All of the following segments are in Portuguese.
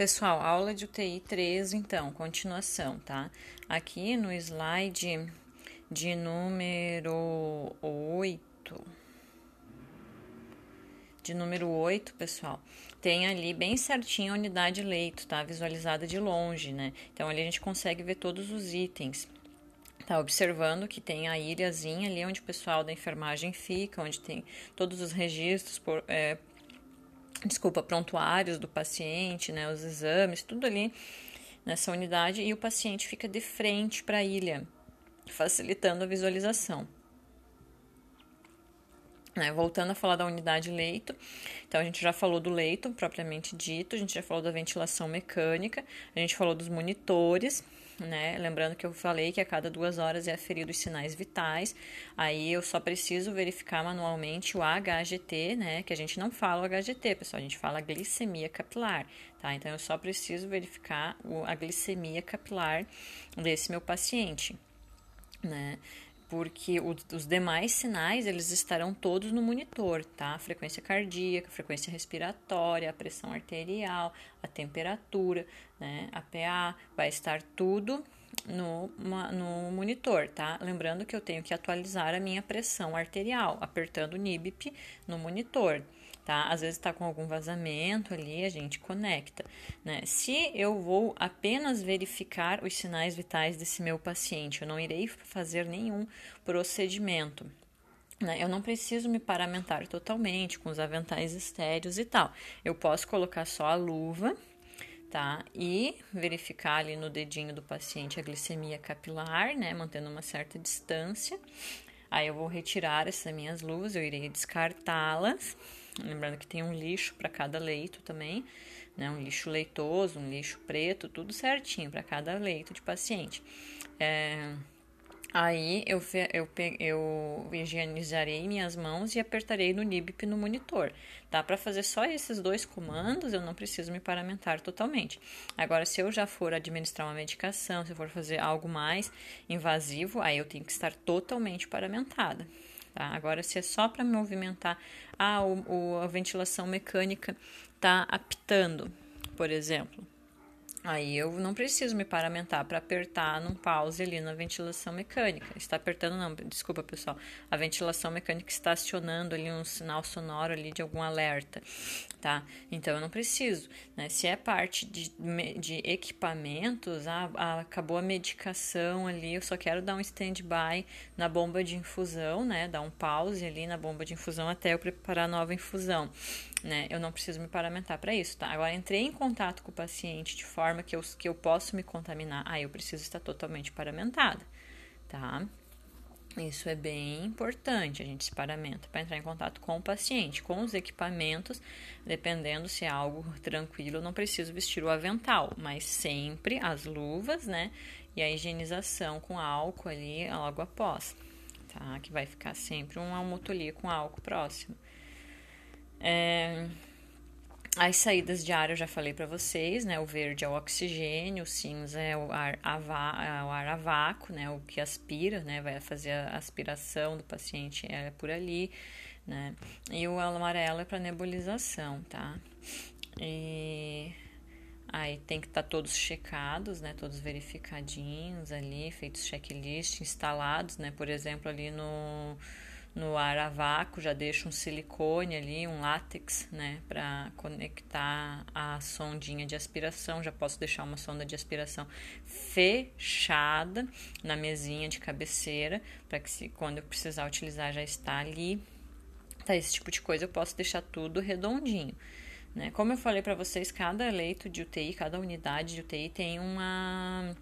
Pessoal, aula de UTI 3, então, continuação, tá? Aqui no slide de número 8, de número 8, pessoal, tem ali bem certinho a unidade leito, tá? Visualizada de longe, né? Então ali a gente consegue ver todos os itens. Tá observando que tem a ilhazinha ali onde o pessoal da enfermagem fica, onde tem todos os registros por, é, desculpa, prontuários do paciente, né, os exames, tudo ali nessa unidade e o paciente fica de frente para a ilha, facilitando a visualização. Né, voltando a falar da unidade leito, então a gente já falou do leito propriamente dito, a gente já falou da ventilação mecânica, a gente falou dos monitores, né? Lembrando que eu falei que a cada duas horas é aferido os sinais vitais. Aí eu só preciso verificar manualmente o HGT, né? Que a gente não fala o HGT, pessoal, a gente fala glicemia capilar, tá? Então eu só preciso verificar a glicemia capilar desse meu paciente, né? Porque os demais sinais eles estarão todos no monitor, tá? A frequência cardíaca, a frequência respiratória, a pressão arterial, a temperatura, né? A PA, vai estar tudo no, no monitor, tá? Lembrando que eu tenho que atualizar a minha pressão arterial, apertando o NIBIP no monitor tá? Às vezes está com algum vazamento ali, a gente conecta, né? Se eu vou apenas verificar os sinais vitais desse meu paciente, eu não irei fazer nenhum procedimento. Né? Eu não preciso me paramentar totalmente com os aventais estéreos e tal. Eu posso colocar só a luva, tá? E verificar ali no dedinho do paciente a glicemia capilar, né? Mantendo uma certa distância. Aí eu vou retirar essas minhas luvas, eu irei descartá-las Lembrando que tem um lixo para cada leito também, né? Um lixo leitoso, um lixo preto, tudo certinho para cada leito de paciente. É, aí eu, eu, eu higienizarei minhas mãos e apertarei no NIBP no monitor. Tá? Para fazer só esses dois comandos, eu não preciso me paramentar totalmente. Agora, se eu já for administrar uma medicação, se eu for fazer algo mais invasivo, aí eu tenho que estar totalmente paramentada. Tá? Agora, se é só para movimentar, ah, o, o, a ventilação mecânica está apitando, por exemplo. Aí eu não preciso me paramentar para apertar num pause ali na ventilação mecânica. Está apertando, não, desculpa pessoal. A ventilação mecânica está acionando ali um sinal sonoro ali de algum alerta, tá? Então eu não preciso, né? Se é parte de, de equipamentos, ah, ah, acabou a medicação ali, eu só quero dar um stand-by na bomba de infusão, né? Dar um pause ali na bomba de infusão até eu preparar nova infusão né? Eu não preciso me paramentar para isso, tá? Agora, entrei em contato com o paciente de forma que eu, que eu posso me contaminar, aí eu preciso estar totalmente paramentada, tá? Isso é bem importante, a gente se paramenta para entrar em contato com o paciente, com os equipamentos, dependendo se é algo tranquilo, não preciso vestir o avental, mas sempre as luvas, né? E a higienização com álcool ali logo após, tá? Que vai ficar sempre uma almotolia com álcool próximo. É, as saídas de ar eu já falei para vocês, né? O verde é o oxigênio, o cinza é o ar a, é o ar a vácuo, né? O que aspira, né? Vai fazer a aspiração do paciente é por ali, né? E o amarelo é para nebulização, tá? E aí tem que estar tá todos checados, né? Todos verificadinhos ali, feitos checklist, instalados, né? Por exemplo, ali no no ar a vácuo, já deixo um silicone ali, um látex, né, para conectar a sondinha de aspiração. Já posso deixar uma sonda de aspiração fechada na mesinha de cabeceira, para que se, quando eu precisar utilizar já está ali. Tá, esse tipo de coisa eu posso deixar tudo redondinho. Né? Como eu falei para vocês, cada leito de UTI, cada unidade de UTI tem uma,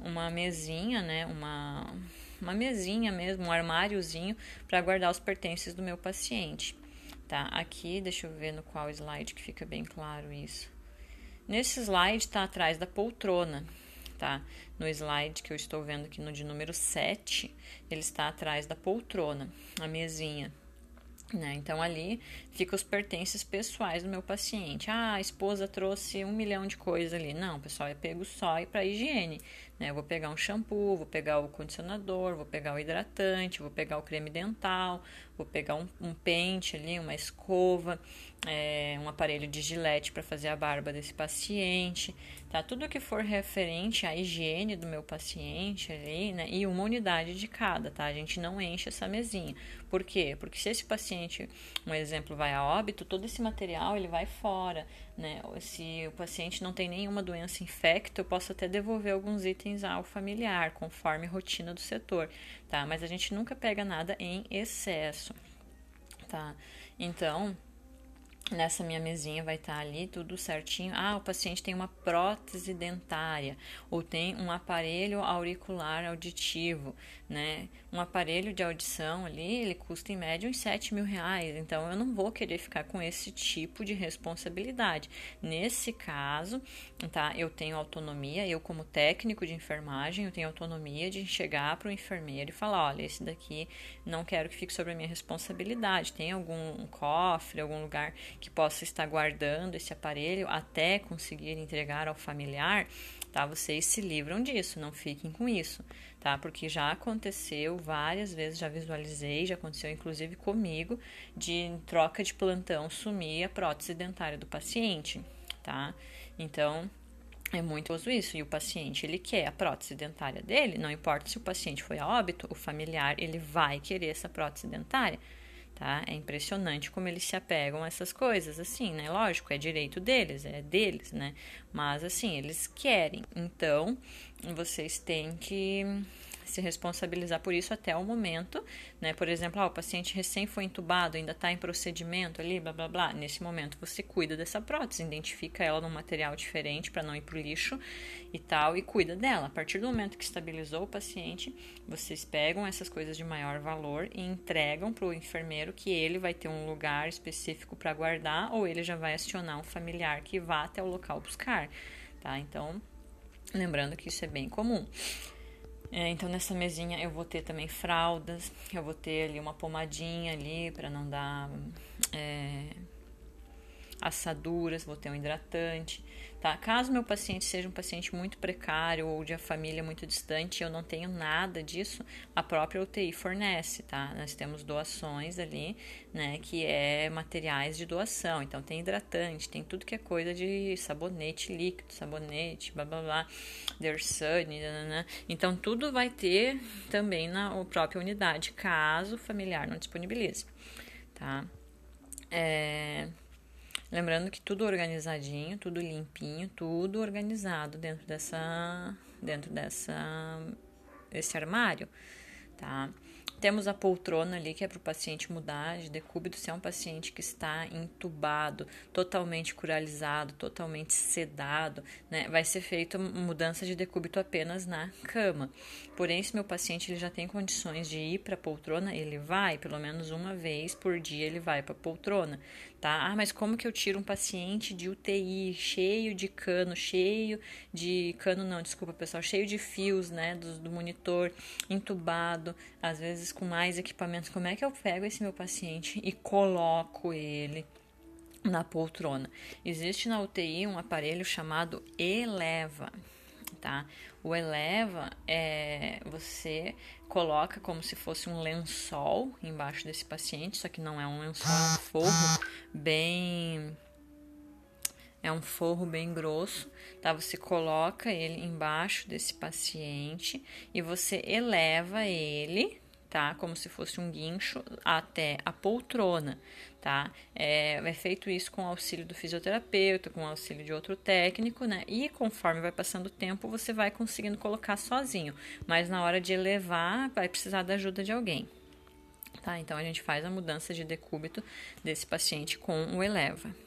uma mesinha, né? uma, uma mesinha mesmo, um armáriozinho para guardar os pertences do meu paciente. Tá? Aqui, deixa eu ver no qual slide que fica bem claro isso. Nesse slide está atrás da poltrona, tá? No slide que eu estou vendo aqui no de número 7, ele está atrás da poltrona, a mesinha, né? Então ali fica os pertences pessoais do meu paciente. Ah, a esposa trouxe um milhão de coisas ali. Não, pessoal, é pego só para higiene. Né? Vou pegar um shampoo, vou pegar o condicionador, vou pegar o hidratante, vou pegar o creme dental, vou pegar um, um pente ali, uma escova, é, um aparelho de gilete para fazer a barba desse paciente, tá? Tudo que for referente à higiene do meu paciente ali, né? E uma unidade de cada, tá? A gente não enche essa mesinha. Por quê? Porque se esse paciente, um exemplo, vai a óbito, todo esse material ele vai fora, né? Se o paciente não tem nenhuma doença infecta, eu posso até devolver alguns itens ao familiar, conforme rotina do setor, tá? Mas a gente nunca pega nada em excesso, tá? Então, Nessa minha mesinha vai estar tá ali tudo certinho. Ah, o paciente tem uma prótese dentária ou tem um aparelho auricular auditivo, né? Um aparelho de audição ali, ele custa em média uns 7 mil reais. Então eu não vou querer ficar com esse tipo de responsabilidade. Nesse caso, tá? Eu tenho autonomia, eu como técnico de enfermagem, eu tenho autonomia de chegar para o enfermeiro e falar, olha, esse daqui não quero que fique sobre a minha responsabilidade. Tem algum cofre, algum lugar que possa estar guardando esse aparelho até conseguir entregar ao familiar, tá? Vocês se livram disso, não fiquem com isso, tá? Porque já aconteceu várias vezes, já visualizei, já aconteceu inclusive comigo, de em troca de plantão sumir a prótese dentária do paciente, tá? Então, é muito uso isso. E o paciente, ele quer a prótese dentária dele, não importa se o paciente foi a óbito, o familiar, ele vai querer essa prótese dentária tá? É impressionante como eles se apegam a essas coisas, assim, né? Lógico, é direito deles, é deles, né? Mas, assim, eles querem. Então, vocês têm que se responsabilizar por isso até o momento, né? Por exemplo, ah, o paciente recém foi entubado, ainda está em procedimento ali, blá blá blá. Nesse momento você cuida dessa prótese, identifica ela num material diferente para não ir para o lixo e tal, e cuida dela. A partir do momento que estabilizou o paciente, vocês pegam essas coisas de maior valor e entregam para o enfermeiro que ele vai ter um lugar específico para guardar ou ele já vai acionar um familiar que vá até o local buscar, tá? Então, lembrando que isso é bem comum. É, então nessa mesinha eu vou ter também fraldas, eu vou ter ali uma pomadinha ali para não dar é, assaduras, vou ter um hidratante, tá? Caso meu paciente seja um paciente muito precário ou de a família muito distante, eu não tenho nada disso, a própria UTI fornece, tá? Nós temos doações ali, né, que é materiais de doação, então tem hidratante, tem tudo que é coisa de sabonete líquido, sabonete, blá blá blá, Dersane, né? Então tudo vai ter também na própria unidade, caso o familiar não disponibilize, tá? É... Lembrando que tudo organizadinho, tudo limpinho, tudo organizado dentro dessa dentro dessa esse armário, tá? Temos a poltrona ali, que é para o paciente mudar de decúbito se é um paciente que está entubado, totalmente curalizado, totalmente sedado, né? Vai ser feita mudança de decúbito apenas na cama. Porém, se meu paciente ele já tem condições de ir para a poltrona, ele vai, pelo menos uma vez por dia ele vai para a poltrona, tá? Ah, mas como que eu tiro um paciente de UTI cheio de cano, cheio de cano não, desculpa pessoal, cheio de fios, né, do, do monitor, entubado, às vezes com mais equipamentos, como é que eu pego esse meu paciente e coloco ele na poltrona? Existe na UTI um aparelho chamado Eleva, tá? O Eleva é você coloca como se fosse um lençol embaixo desse paciente, só que não é um lençol, é um forro bem é um forro bem grosso, tá? Você coloca ele embaixo desse paciente e você eleva ele, tá? Como se fosse um guincho até a poltrona, tá? É, é feito isso com auxílio do fisioterapeuta, com auxílio de outro técnico, né? E conforme vai passando o tempo, você vai conseguindo colocar sozinho, mas na hora de elevar, vai precisar da ajuda de alguém. Tá, então a gente faz a mudança de decúbito desse paciente com o eleva.